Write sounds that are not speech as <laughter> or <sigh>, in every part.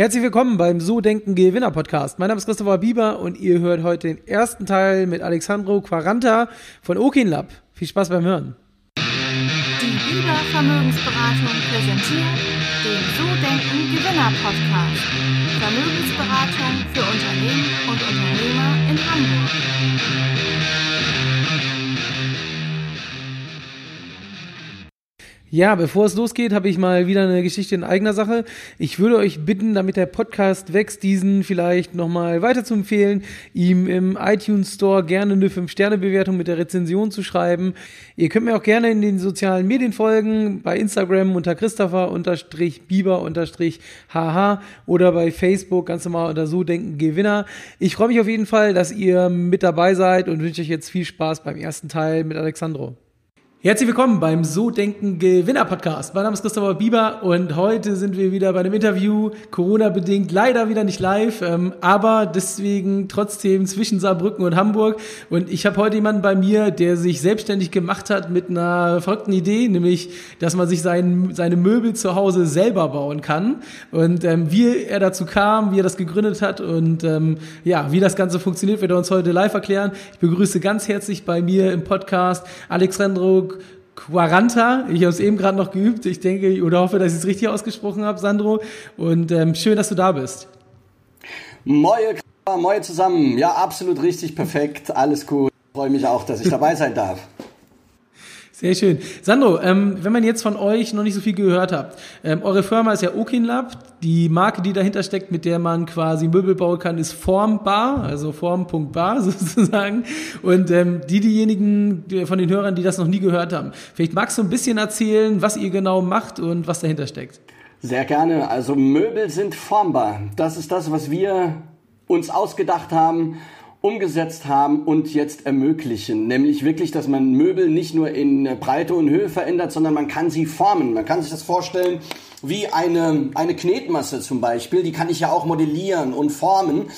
Herzlich willkommen beim So Denken Gewinner Podcast. Mein Name ist Christopher Bieber und ihr hört heute den ersten Teil mit Alexandro Quaranta von Okin Lab. Viel Spaß beim Hören. Die Bieber Vermögensberatung präsentiert den So Denken Gewinner Podcast. Vermögensberatung für Unternehmen und Unternehmer in Hamburg. Ja, bevor es losgeht, habe ich mal wieder eine Geschichte in eigener Sache. Ich würde euch bitten, damit der Podcast wächst, diesen vielleicht nochmal weiter zu empfehlen, ihm im iTunes Store gerne eine 5-Sterne-Bewertung mit der Rezension zu schreiben. Ihr könnt mir auch gerne in den sozialen Medien folgen, bei Instagram unter Christopher-Bieber-HH oder bei Facebook ganz normal unter So Denken Gewinner. Ich freue mich auf jeden Fall, dass ihr mit dabei seid und wünsche euch jetzt viel Spaß beim ersten Teil mit Alexandro. Herzlich willkommen beim So Denken Gewinner Podcast. Mein Name ist Christopher Bieber und heute sind wir wieder bei einem Interview, Corona-bedingt, leider wieder nicht live, ähm, aber deswegen trotzdem zwischen Saarbrücken und Hamburg. Und ich habe heute jemanden bei mir, der sich selbstständig gemacht hat mit einer verrückten Idee, nämlich, dass man sich sein, seine Möbel zu Hause selber bauen kann. Und ähm, wie er dazu kam, wie er das gegründet hat und ähm, ja, wie das Ganze funktioniert, wird er uns heute live erklären. Ich begrüße ganz herzlich bei mir im Podcast Alexandro Quaranta. Ich habe es eben gerade noch geübt. Ich denke oder hoffe, dass ich es richtig ausgesprochen habe, Sandro. Und ähm, schön, dass du da bist. Moje, moje zusammen. Ja, absolut richtig, perfekt. Alles gut. Freue mich auch, dass ich dabei sein darf. Sehr schön. Sandro, ähm, wenn man jetzt von euch noch nicht so viel gehört hat, ähm, eure Firma ist ja Okin Lab. Die Marke, die dahinter steckt, mit der man quasi Möbel bauen kann, ist Formbar, also Form.bar <laughs> sozusagen. Und ähm, die, diejenigen die, von den Hörern, die das noch nie gehört haben, vielleicht magst du ein bisschen erzählen, was ihr genau macht und was dahinter steckt. Sehr gerne. Also Möbel sind formbar. Das ist das, was wir uns ausgedacht haben umgesetzt haben und jetzt ermöglichen. Nämlich wirklich, dass man Möbel nicht nur in Breite und Höhe verändert, sondern man kann sie formen. Man kann sich das vorstellen wie eine, eine Knetmasse zum Beispiel. Die kann ich ja auch modellieren und formen.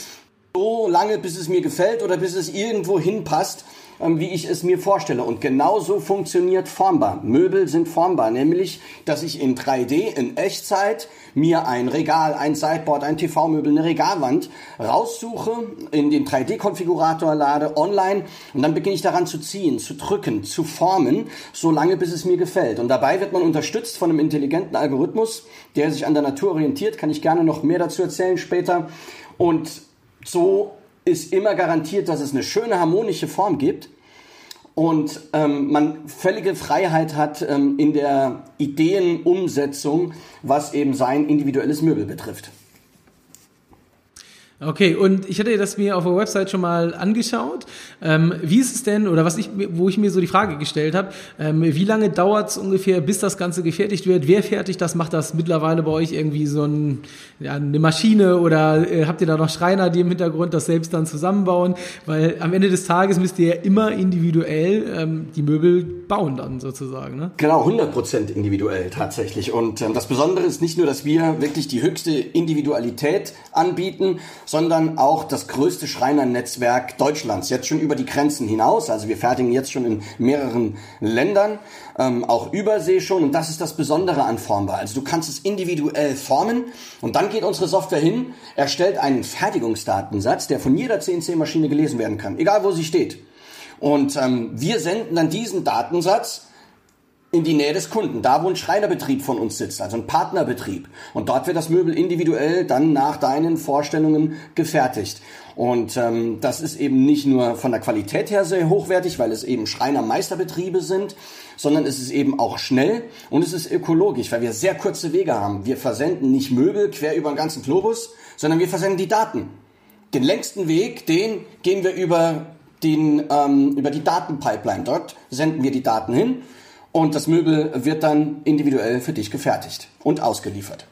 So lange, bis es mir gefällt oder bis es irgendwo hinpasst. Ähm, wie ich es mir vorstelle. Und genauso funktioniert formbar. Möbel sind formbar, nämlich, dass ich in 3D, in Echtzeit, mir ein Regal, ein Sideboard, ein TV-Möbel, eine Regalwand raussuche, in den 3D-Konfigurator lade, online und dann beginne ich daran zu ziehen, zu drücken, zu formen, so lange bis es mir gefällt. Und dabei wird man unterstützt von einem intelligenten Algorithmus, der sich an der Natur orientiert, kann ich gerne noch mehr dazu erzählen später. Und so ist immer garantiert, dass es eine schöne harmonische Form gibt und ähm, man völlige Freiheit hat ähm, in der Ideenumsetzung, was eben sein individuelles Möbel betrifft. Okay, und ich hatte das mir auf der Website schon mal angeschaut. Ähm, wie ist es denn, oder was ich, wo ich mir so die Frage gestellt habe, ähm, wie lange dauert es ungefähr, bis das Ganze gefertigt wird? Wer fertigt das? Macht das mittlerweile bei euch irgendwie so ein, ja, eine Maschine oder äh, habt ihr da noch Schreiner, die im Hintergrund das selbst dann zusammenbauen? Weil am Ende des Tages müsst ihr ja immer individuell ähm, die Möbel bauen dann sozusagen. Ne? Genau, 100% individuell tatsächlich. Und ähm, das Besondere ist nicht nur, dass wir wirklich die höchste Individualität anbieten, sondern auch das größte Schreinernetzwerk Deutschlands, jetzt schon über die Grenzen hinaus. Also wir fertigen jetzt schon in mehreren Ländern, ähm, auch Übersee schon. Und das ist das Besondere an Formbar. Also du kannst es individuell formen und dann geht unsere Software hin, erstellt einen Fertigungsdatensatz, der von jeder CNC-Maschine gelesen werden kann, egal wo sie steht. Und ähm, wir senden dann diesen Datensatz in die Nähe des Kunden, da wo ein Schreinerbetrieb von uns sitzt, also ein Partnerbetrieb. Und dort wird das Möbel individuell dann nach deinen Vorstellungen gefertigt. Und ähm, das ist eben nicht nur von der Qualität her sehr hochwertig, weil es eben Schreinermeisterbetriebe sind, sondern es ist eben auch schnell und es ist ökologisch, weil wir sehr kurze Wege haben. Wir versenden nicht Möbel quer über den ganzen Globus, sondern wir versenden die Daten. Den längsten Weg, den gehen wir über, den, ähm, über die Datenpipeline. Dort senden wir die Daten hin und das Möbel wird dann individuell für dich gefertigt und ausgeliefert.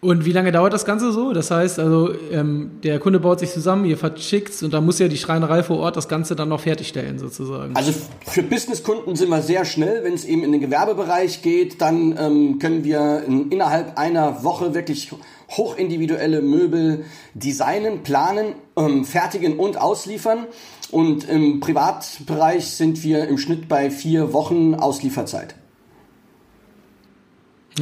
Und wie lange dauert das Ganze so? Das heißt, also ähm, der Kunde baut sich zusammen, ihr verschickt und dann muss ja die Schreinerei vor Ort das Ganze dann noch fertigstellen sozusagen. Also für Businesskunden sind wir sehr schnell. Wenn es eben in den Gewerbebereich geht, dann ähm, können wir in, innerhalb einer Woche wirklich hochindividuelle Möbel designen, planen, ähm, fertigen und ausliefern. Und im Privatbereich sind wir im Schnitt bei vier Wochen Auslieferzeit.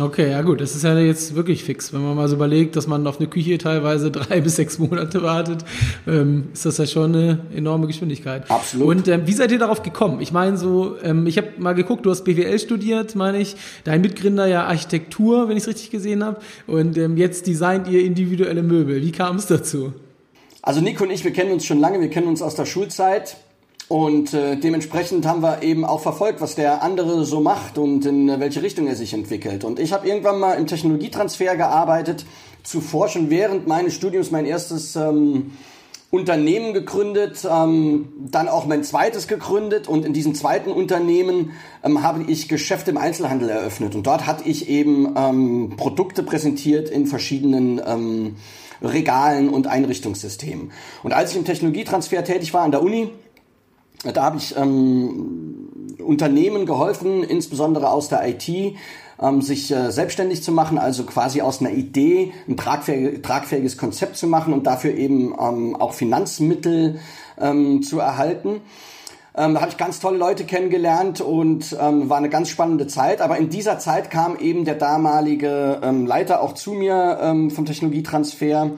Okay, ja gut, das ist ja jetzt wirklich fix. Wenn man mal so überlegt, dass man auf eine Küche teilweise <laughs> drei bis sechs Monate wartet, ähm, ist das ja schon eine enorme Geschwindigkeit. Absolut. Und ähm, wie seid ihr darauf gekommen? Ich meine so, ähm, ich habe mal geguckt, du hast BWL studiert, meine ich. Dein Mitgründer ja Architektur, wenn ich es richtig gesehen habe. Und ähm, jetzt designt ihr individuelle Möbel. Wie kam es dazu? Also Nico und ich, wir kennen uns schon lange, wir kennen uns aus der Schulzeit. Und äh, dementsprechend haben wir eben auch verfolgt, was der andere so macht und in welche Richtung er sich entwickelt. Und ich habe irgendwann mal im Technologietransfer gearbeitet, zuvor schon während meines Studiums mein erstes ähm, Unternehmen gegründet, ähm, dann auch mein zweites gegründet und in diesem zweiten Unternehmen ähm, habe ich Geschäfte im Einzelhandel eröffnet und dort hatte ich eben ähm, Produkte präsentiert in verschiedenen ähm, Regalen und Einrichtungssystemen. Und als ich im Technologietransfer tätig war an der Uni, da habe ich ähm, Unternehmen geholfen, insbesondere aus der IT, ähm, sich äh, selbstständig zu machen, also quasi aus einer Idee ein tragfähig, tragfähiges Konzept zu machen und dafür eben ähm, auch Finanzmittel ähm, zu erhalten. Ähm, da habe ich ganz tolle Leute kennengelernt und ähm, war eine ganz spannende Zeit. Aber in dieser Zeit kam eben der damalige ähm, Leiter auch zu mir ähm, vom Technologietransfer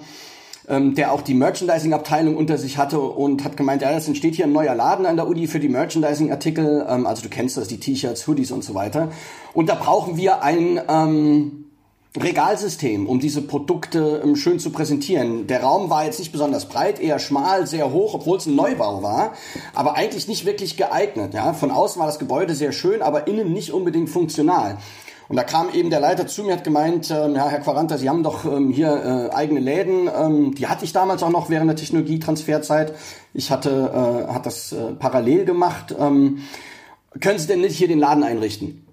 ähm, der auch die Merchandising-Abteilung unter sich hatte und hat gemeint, ja, es entsteht hier ein neuer Laden an der Uni für die Merchandising-Artikel, ähm, also du kennst das, die T-Shirts, Hoodies und so weiter. Und da brauchen wir ein ähm, Regalsystem, um diese Produkte ähm, schön zu präsentieren. Der Raum war jetzt nicht besonders breit, eher schmal, sehr hoch, obwohl es ein Neubau war, aber eigentlich nicht wirklich geeignet. Ja? Von außen war das Gebäude sehr schön, aber innen nicht unbedingt funktional. Und da kam eben der Leiter zu mir, hat gemeint, ähm, ja, Herr Quaranta, Sie haben doch ähm, hier äh, eigene Läden. Ähm, die hatte ich damals auch noch während der Technologietransferzeit. Ich hatte, äh, hat das äh, parallel gemacht. Ähm, können Sie denn nicht hier den Laden einrichten?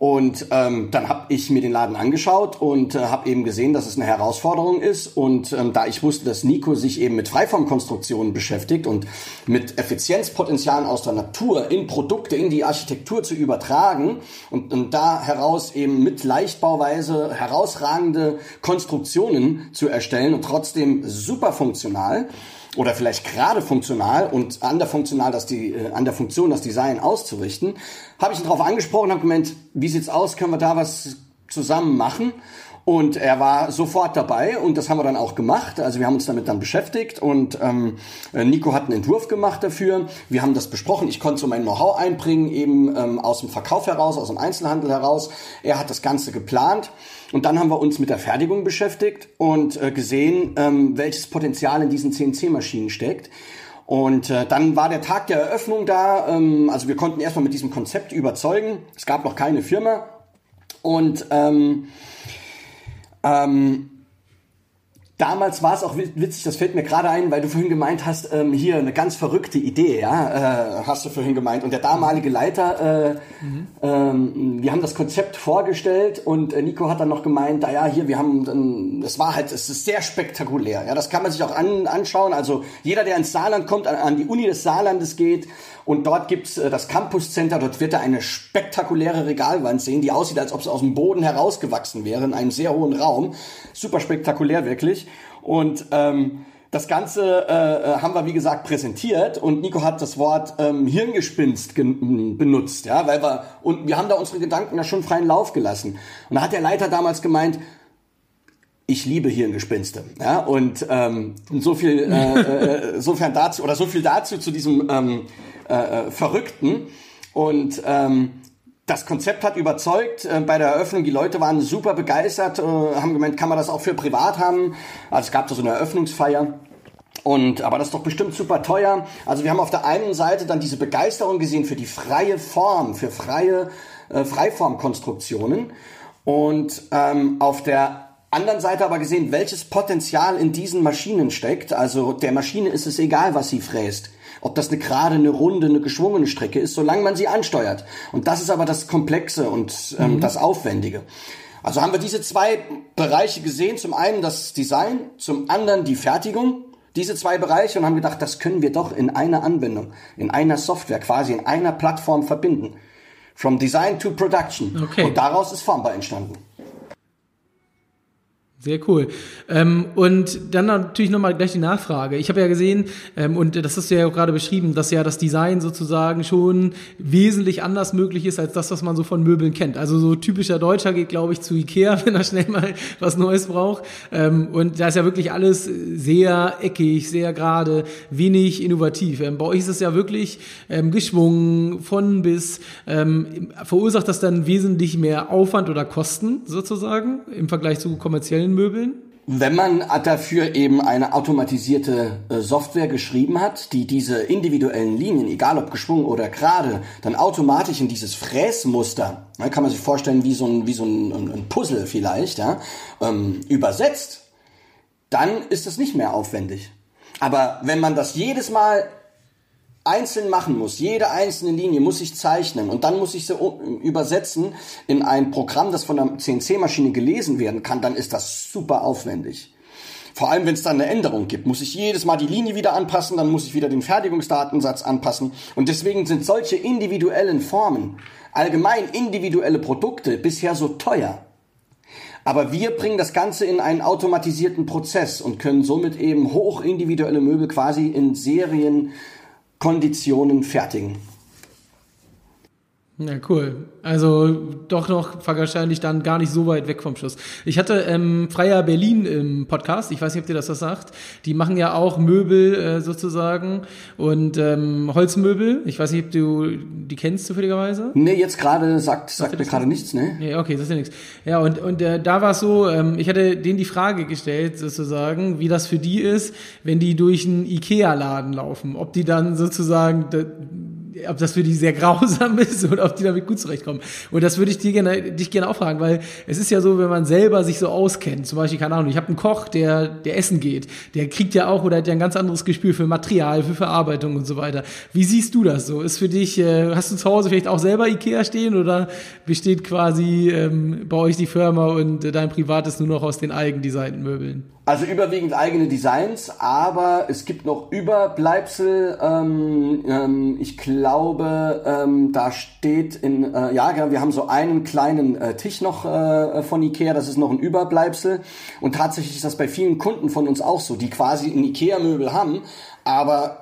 Und ähm, dann habe ich mir den Laden angeschaut und äh, habe eben gesehen, dass es eine Herausforderung ist. Und ähm, da ich wusste, dass Nico sich eben mit Freiformkonstruktionen beschäftigt und mit Effizienzpotenzialen aus der Natur in Produkte, in die Architektur zu übertragen und, und da heraus eben mit Leichtbauweise herausragende Konstruktionen zu erstellen und trotzdem super funktional, oder vielleicht gerade funktional und an der funktional das die äh, an der Funktion das Design auszurichten, habe ich ihn darauf angesprochen, habe gemeint, wie sieht's aus, können wir da was zusammen machen? Und er war sofort dabei und das haben wir dann auch gemacht. Also wir haben uns damit dann beschäftigt und ähm, Nico hat einen Entwurf gemacht dafür. Wir haben das besprochen. Ich konnte so mein Know-how einbringen, eben ähm, aus dem Verkauf heraus, aus dem Einzelhandel heraus. Er hat das Ganze geplant. Und dann haben wir uns mit der Fertigung beschäftigt und äh, gesehen, ähm, welches Potenzial in diesen CNC-Maschinen steckt. Und äh, dann war der Tag der Eröffnung da. Ähm, also wir konnten erstmal mit diesem Konzept überzeugen. Es gab noch keine Firma. Und ähm, ähm, Damals war es auch witzig, das fällt mir gerade ein, weil du vorhin gemeint hast, ähm, hier eine ganz verrückte Idee, ja, äh, hast du vorhin gemeint. Und der damalige Leiter, äh, mhm. ähm, wir haben das Konzept vorgestellt und äh, Nico hat dann noch gemeint, naja, hier, wir haben, ähm, das war halt, es ist sehr spektakulär, ja, das kann man sich auch an, anschauen. Also jeder, der ins Saarland kommt, an, an die Uni des Saarlandes geht und dort gibt's äh, das Campus Center, dort wird er eine spektakuläre Regalwand sehen, die aussieht, als ob es aus dem Boden herausgewachsen wäre, in einem sehr hohen Raum. Super spektakulär, wirklich. Und ähm, das Ganze äh, äh, haben wir, wie gesagt, präsentiert und Nico hat das Wort ähm, Hirngespinst benutzt, ja, weil wir, und wir haben da unsere Gedanken da schon freien Lauf gelassen. Und da hat der Leiter damals gemeint, ich liebe Hirngespinste, ja, und ähm, so viel, äh, äh, sofern dazu, oder so viel dazu zu diesem ähm, äh, äh Verrückten und ähm, das Konzept hat überzeugt äh, bei der Eröffnung. Die Leute waren super begeistert, äh, haben gemeint, kann man das auch für privat haben. Also es gab da so eine Eröffnungsfeier. Und, aber das ist doch bestimmt super teuer. Also wir haben auf der einen Seite dann diese Begeisterung gesehen für die freie Form, für freie äh, Freiformkonstruktionen. Und ähm, auf der anderen Seite aber gesehen, welches Potenzial in diesen Maschinen steckt. Also der Maschine ist es egal, was sie fräst ob das eine gerade, eine runde, eine geschwungene Strecke ist, solange man sie ansteuert. Und das ist aber das Komplexe und ähm, mhm. das Aufwendige. Also haben wir diese zwei Bereiche gesehen. Zum einen das Design, zum anderen die Fertigung. Diese zwei Bereiche und haben gedacht, das können wir doch in einer Anwendung, in einer Software, quasi in einer Plattform verbinden. From Design to Production. Okay. Und daraus ist Formbar entstanden. Sehr cool. Ähm, und dann natürlich nochmal gleich die Nachfrage. Ich habe ja gesehen, ähm, und das hast du ja auch gerade beschrieben, dass ja das Design sozusagen schon wesentlich anders möglich ist als das, was man so von Möbeln kennt. Also so typischer Deutscher geht, glaube ich, zu Ikea, <laughs> wenn er schnell mal was Neues braucht. Ähm, und da ist ja wirklich alles sehr eckig, sehr gerade, wenig innovativ. Ähm, bei euch ist es ja wirklich ähm, geschwungen von bis. Ähm, verursacht das dann wesentlich mehr Aufwand oder Kosten sozusagen im Vergleich zu kommerziellen Möbeln? Wenn man dafür eben eine automatisierte äh, Software geschrieben hat, die diese individuellen Linien, egal ob geschwungen oder gerade, dann automatisch in dieses Fräsmuster, ne, kann man sich vorstellen wie so ein, wie so ein Puzzle vielleicht, ja, ähm, übersetzt, dann ist es nicht mehr aufwendig. Aber wenn man das jedes Mal einzeln machen muss. Jede einzelne Linie muss ich zeichnen und dann muss ich sie übersetzen in ein Programm, das von der CNC-Maschine gelesen werden kann, dann ist das super aufwendig. Vor allem, wenn es dann eine Änderung gibt, muss ich jedes Mal die Linie wieder anpassen, dann muss ich wieder den Fertigungsdatensatz anpassen. Und deswegen sind solche individuellen Formen, allgemein individuelle Produkte, bisher so teuer. Aber wir bringen das Ganze in einen automatisierten Prozess und können somit eben hoch individuelle Möbel quasi in Serien Konditionen fertigen. Ja, cool. Also doch noch wahrscheinlich dann gar nicht so weit weg vom Schuss. Ich hatte ähm, Freier Berlin im Podcast, ich weiß nicht, ob dir das was sagt. Die machen ja auch Möbel äh, sozusagen und ähm, Holzmöbel. Ich weiß nicht, ob du die kennst zufälligerweise. Nee, jetzt gerade sagt, sagt mir gerade nichts, ne? Nee, okay, das ist ja nichts. Ja, und, und äh, da war es so, ähm, ich hatte denen die Frage gestellt, sozusagen, wie das für die ist, wenn die durch einen Ikea-Laden laufen. Ob die dann sozusagen ob das für die sehr grausam <laughs> ist oder ob die damit gut zurechtkommen. Und das würde ich dir gerne, dich gerne auch fragen, weil es ist ja so, wenn man selber sich so auskennt, zum Beispiel, keine Ahnung, ich habe einen Koch, der, der essen geht, der kriegt ja auch oder hat ja ein ganz anderes Gespür für Material, für Verarbeitung und so weiter. Wie siehst du das so? Ist für dich, äh, hast du zu Hause vielleicht auch selber Ikea stehen oder besteht quasi ähm, bei euch die Firma und äh, dein Privates nur noch aus den eigendesignten Möbeln? Also überwiegend eigene Designs, aber es gibt noch Überbleibsel. Ähm, ähm, ich glaube, ähm, da steht in, äh, ja, genau, wir haben so einen kleinen äh, Tisch noch äh, von Ikea, das ist noch ein Überbleibsel. Und tatsächlich ist das bei vielen Kunden von uns auch so, die quasi ein Ikea-Möbel haben, aber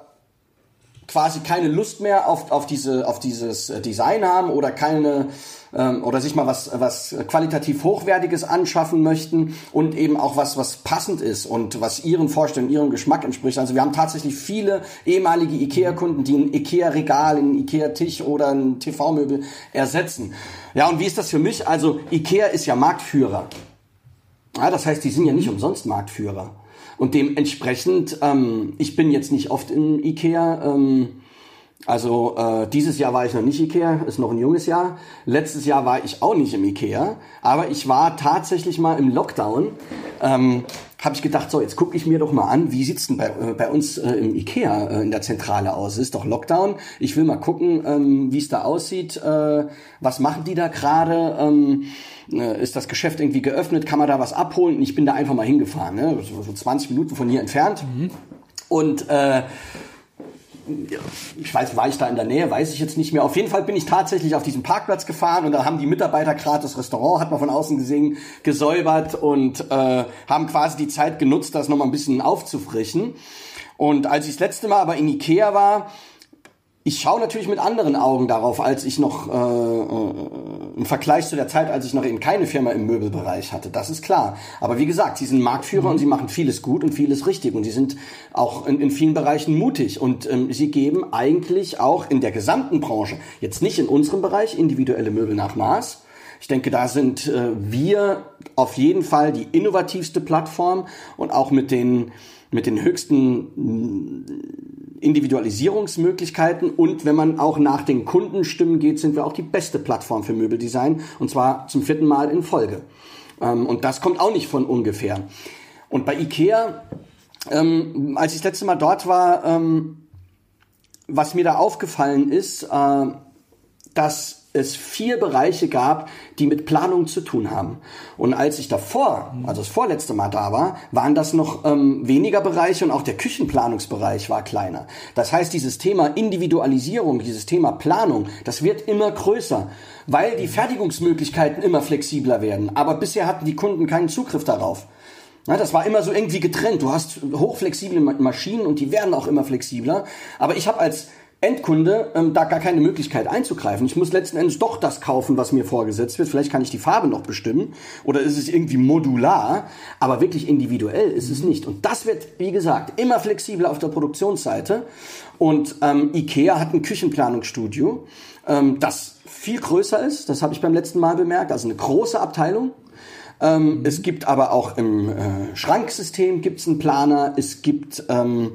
quasi keine Lust mehr auf, auf, diese, auf dieses äh, Design haben oder keine ähm, oder sich mal was, was qualitativ Hochwertiges anschaffen möchten und eben auch was, was passend ist und was ihren Vorstellungen, ihrem Geschmack entspricht. Also wir haben tatsächlich viele ehemalige IKEA-Kunden, die ein IKEA-Regal, ein IKEA-Tisch oder ein TV-Möbel ersetzen. Ja, und wie ist das für mich? Also IKEA ist ja Marktführer. Ja, das heißt, die sind ja nicht umsonst Marktführer. Und dementsprechend, ähm, ich bin jetzt nicht oft in Ikea. Ähm, also äh, dieses Jahr war ich noch nicht Ikea, ist noch ein junges Jahr. Letztes Jahr war ich auch nicht im Ikea, aber ich war tatsächlich mal im Lockdown. Ähm, habe ich gedacht, so jetzt gucke ich mir doch mal an, wie sieht's denn bei, äh, bei uns äh, im Ikea äh, in der Zentrale aus? Es ist doch Lockdown. Ich will mal gucken, ähm, wie es da aussieht. Äh, was machen die da gerade? Ähm, äh, ist das Geschäft irgendwie geöffnet? Kann man da was abholen? Und ich bin da einfach mal hingefahren, ne? so, so 20 Minuten von hier entfernt. Mhm. Und äh, ich weiß, war ich da in der Nähe, weiß ich jetzt nicht mehr. Auf jeden Fall bin ich tatsächlich auf diesen Parkplatz gefahren und da haben die Mitarbeiter gerade das Restaurant, hat man von außen gesehen, gesäubert und äh, haben quasi die Zeit genutzt, das nochmal ein bisschen aufzufrischen. Und als ich das letzte Mal aber in Ikea war, ich schaue natürlich mit anderen Augen darauf, als ich noch äh, äh, im Vergleich zu der Zeit, als ich noch eben keine Firma im Möbelbereich hatte. Das ist klar. Aber wie gesagt, sie sind Marktführer mhm. und sie machen vieles gut und vieles richtig und sie sind auch in, in vielen Bereichen mutig und ähm, sie geben eigentlich auch in der gesamten Branche, jetzt nicht in unserem Bereich, individuelle Möbel nach Maß. Ich denke, da sind äh, wir auf jeden Fall die innovativste Plattform und auch mit den mit den höchsten Individualisierungsmöglichkeiten und wenn man auch nach den Kundenstimmen geht, sind wir auch die beste Plattform für Möbeldesign und zwar zum vierten Mal in Folge. Ähm, und das kommt auch nicht von ungefähr. Und bei IKEA, ähm, als ich das letzte Mal dort war, ähm, was mir da aufgefallen ist, äh, dass es vier Bereiche gab, die mit Planung zu tun haben. Und als ich davor, also das vorletzte Mal da war, waren das noch ähm, weniger Bereiche und auch der Küchenplanungsbereich war kleiner. Das heißt, dieses Thema Individualisierung, dieses Thema Planung, das wird immer größer, weil die Fertigungsmöglichkeiten immer flexibler werden. Aber bisher hatten die Kunden keinen Zugriff darauf. Ja, das war immer so irgendwie getrennt. Du hast hochflexible Maschinen und die werden auch immer flexibler. Aber ich habe als Endkunde ähm, da gar keine Möglichkeit einzugreifen. Ich muss letzten Endes doch das kaufen, was mir vorgesetzt wird. Vielleicht kann ich die Farbe noch bestimmen oder ist es irgendwie modular, aber wirklich individuell ist es nicht. Und das wird, wie gesagt, immer flexibler auf der Produktionsseite. Und ähm, IKEA hat ein Küchenplanungsstudio, ähm, das viel größer ist. Das habe ich beim letzten Mal bemerkt. Also eine große Abteilung. Ähm, es gibt aber auch im äh, Schranksystem gibt's einen Planer. Es gibt ähm,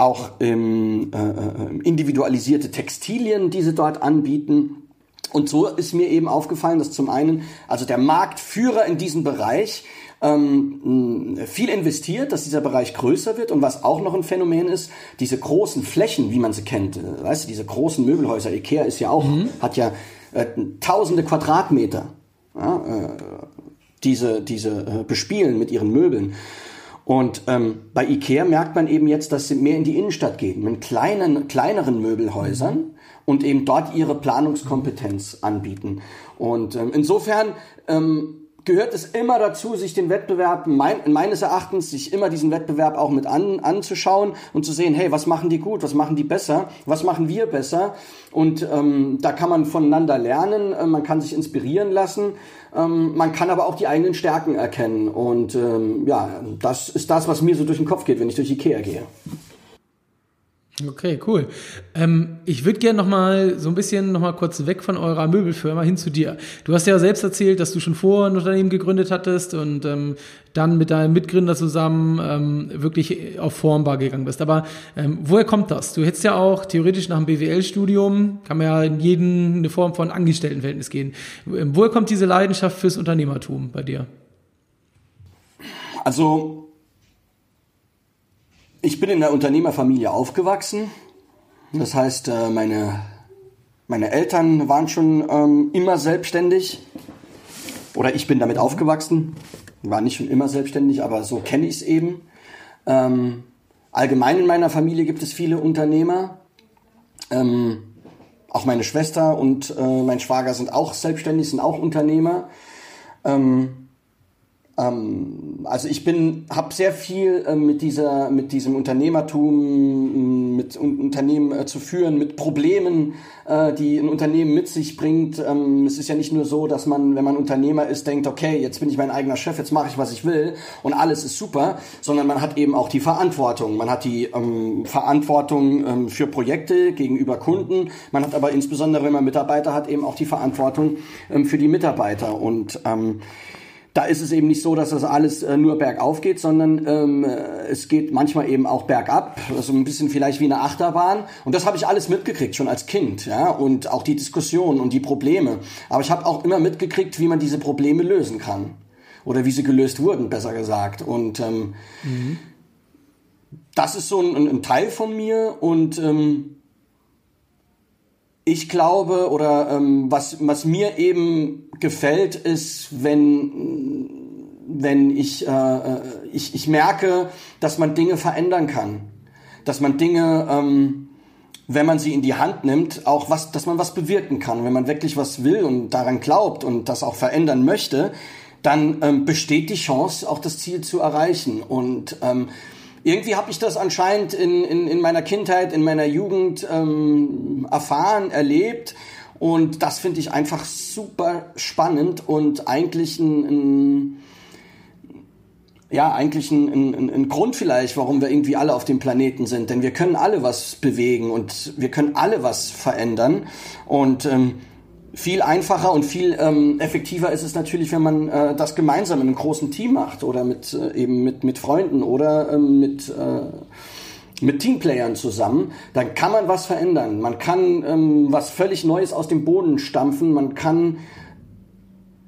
auch ähm, äh, individualisierte Textilien, die sie dort anbieten. Und so ist mir eben aufgefallen, dass zum einen, also der Marktführer in diesem Bereich ähm, viel investiert, dass dieser Bereich größer wird. Und was auch noch ein Phänomen ist, diese großen Flächen, wie man sie kennt, äh, weißt du, diese großen Möbelhäuser, Ikea ist ja auch, mhm. hat ja äh, tausende Quadratmeter, ja, äh, diese, diese äh, bespielen mit ihren Möbeln. Und ähm, bei Ikea merkt man eben jetzt, dass sie mehr in die Innenstadt gehen, mit kleinen, kleineren Möbelhäusern und eben dort ihre Planungskompetenz anbieten. Und ähm, insofern ähm, gehört es immer dazu, sich den Wettbewerb, mein, meines Erachtens, sich immer diesen Wettbewerb auch mit an, anzuschauen und zu sehen, hey, was machen die gut, was machen die besser, was machen wir besser. Und ähm, da kann man voneinander lernen, äh, man kann sich inspirieren lassen, ähm, man kann aber auch die eigenen Stärken erkennen. Und ähm, ja, das ist das, was mir so durch den Kopf geht, wenn ich durch Ikea gehe. Okay, cool. Ähm, ich würde gerne noch mal so ein bisschen noch mal kurz weg von eurer Möbelfirma hin zu dir. Du hast ja selbst erzählt, dass du schon vor ein Unternehmen gegründet hattest und ähm, dann mit deinem Mitgründer zusammen ähm, wirklich auf Formbar gegangen bist. Aber ähm, woher kommt das? Du hättest ja auch theoretisch nach dem BWL-Studium, kann man ja in jeden eine Form von Angestelltenverhältnis gehen. Ähm, woher kommt diese Leidenschaft fürs Unternehmertum bei dir? Also ich bin in der Unternehmerfamilie aufgewachsen. Das heißt, äh, meine, meine Eltern waren schon ähm, immer selbstständig. Oder ich bin damit aufgewachsen. War nicht schon immer selbstständig, aber so kenne ich es eben. Ähm, allgemein in meiner Familie gibt es viele Unternehmer. Ähm, auch meine Schwester und äh, mein Schwager sind auch selbstständig, sind auch Unternehmer. Ähm, ähm, also ich bin, habe sehr viel äh, mit dieser, mit diesem Unternehmertum, mit un Unternehmen äh, zu führen, mit Problemen, äh, die ein Unternehmen mit sich bringt. Ähm, es ist ja nicht nur so, dass man, wenn man Unternehmer ist, denkt, okay, jetzt bin ich mein eigener Chef, jetzt mache ich, was ich will und alles ist super, sondern man hat eben auch die Verantwortung. Man hat die ähm, Verantwortung ähm, für Projekte gegenüber Kunden. Man hat aber insbesondere, wenn man Mitarbeiter hat, eben auch die Verantwortung ähm, für die Mitarbeiter und ähm, da ist es eben nicht so, dass das alles äh, nur bergauf geht, sondern ähm, äh, es geht manchmal eben auch bergab, also ein bisschen vielleicht wie eine Achterbahn. Und das habe ich alles mitgekriegt, schon als Kind, ja, und auch die Diskussionen und die Probleme. Aber ich habe auch immer mitgekriegt, wie man diese Probleme lösen kann. Oder wie sie gelöst wurden, besser gesagt. Und ähm, mhm. das ist so ein, ein, Teil von mir und ähm, ich glaube oder ähm, was, was mir eben gefällt, ist, wenn, wenn ich, äh, äh, ich, ich merke, dass man Dinge verändern kann. Dass man Dinge, ähm, wenn man sie in die Hand nimmt, auch was, dass man was bewirken kann. Wenn man wirklich was will und daran glaubt und das auch verändern möchte, dann ähm, besteht die Chance, auch das Ziel zu erreichen. Und ähm, irgendwie habe ich das anscheinend in, in, in meiner Kindheit, in meiner Jugend ähm, erfahren, erlebt. Und das finde ich einfach super spannend und eigentlich ein, ein ja, eigentlich ein, ein, ein Grund vielleicht, warum wir irgendwie alle auf dem Planeten sind. Denn wir können alle was bewegen und wir können alle was verändern. Und ähm, viel einfacher und viel ähm, effektiver ist es natürlich, wenn man äh, das gemeinsam in einem großen Team macht oder mit äh, eben mit mit Freunden oder ähm, mit äh, mit Teamplayern zusammen, dann kann man was verändern. Man kann ähm, was völlig Neues aus dem Boden stampfen. Man kann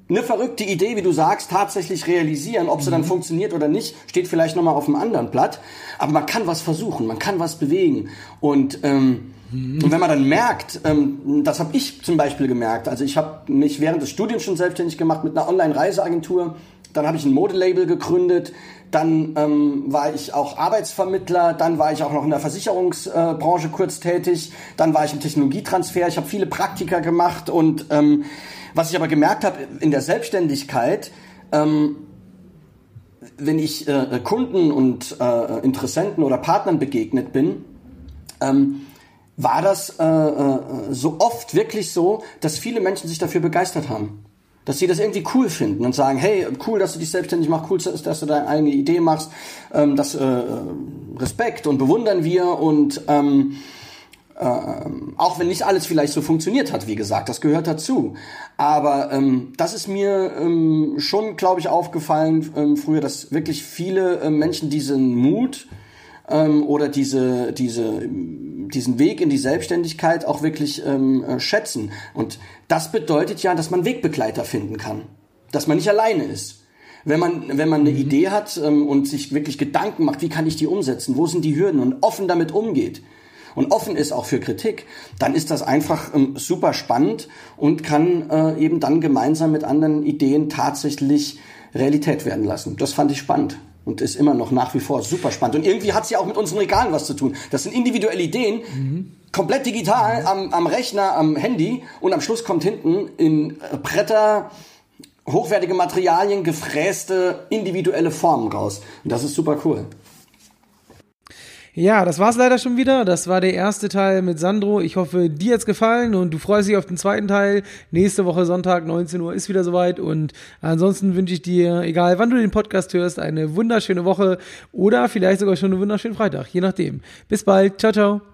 eine verrückte Idee, wie du sagst, tatsächlich realisieren. Ob sie dann funktioniert oder nicht, steht vielleicht nochmal auf einem anderen Blatt. Aber man kann was versuchen, man kann was bewegen. Und, ähm, und wenn man dann merkt, ähm, das habe ich zum Beispiel gemerkt, also ich habe mich während des Studiums schon selbstständig gemacht mit einer Online-Reiseagentur, dann habe ich ein Modelabel gegründet, dann ähm, war ich auch Arbeitsvermittler, dann war ich auch noch in der Versicherungsbranche äh, kurz tätig, dann war ich im Technologietransfer, ich habe viele Praktika gemacht. Und ähm, was ich aber gemerkt habe in der Selbstständigkeit, ähm, wenn ich äh, Kunden und äh, Interessenten oder Partnern begegnet bin, ähm, war das äh, äh, so oft wirklich so, dass viele Menschen sich dafür begeistert haben. Dass sie das irgendwie cool finden und sagen, hey, cool, dass du dich selbstständig machst, cool, dass du deine eigene Idee machst, ähm, das äh, Respekt und bewundern wir und ähm, ähm, auch wenn nicht alles vielleicht so funktioniert hat, wie gesagt, das gehört dazu. Aber ähm, das ist mir ähm, schon, glaube ich, aufgefallen ähm, früher, dass wirklich viele äh, Menschen diesen Mut ähm, oder diese, diese, diesen Weg in die Selbstständigkeit auch wirklich ähm, äh, schätzen. Und das bedeutet ja, dass man Wegbegleiter finden kann, dass man nicht alleine ist. Wenn man, wenn man eine mhm. Idee hat ähm, und sich wirklich Gedanken macht, wie kann ich die umsetzen, wo sind die Hürden? Und offen damit umgeht, und offen ist auch für Kritik, dann ist das einfach ähm, super spannend und kann äh, eben dann gemeinsam mit anderen Ideen tatsächlich Realität werden lassen. Das fand ich spannend und ist immer noch nach wie vor super spannend. Und irgendwie hat es ja auch mit unseren Regalen was zu tun. Das sind individuelle Ideen, mhm. komplett digital am, am Rechner, am Handy und am Schluss kommt hinten in Bretter hochwertige Materialien, gefräste, individuelle Formen raus. Und das ist super cool. Ja, das war's leider schon wieder. Das war der erste Teil mit Sandro. Ich hoffe, dir hat's gefallen und du freust dich auf den zweiten Teil. Nächste Woche Sonntag, 19 Uhr, ist wieder soweit. Und ansonsten wünsche ich dir, egal wann du den Podcast hörst, eine wunderschöne Woche oder vielleicht sogar schon einen wunderschönen Freitag, je nachdem. Bis bald. Ciao, ciao.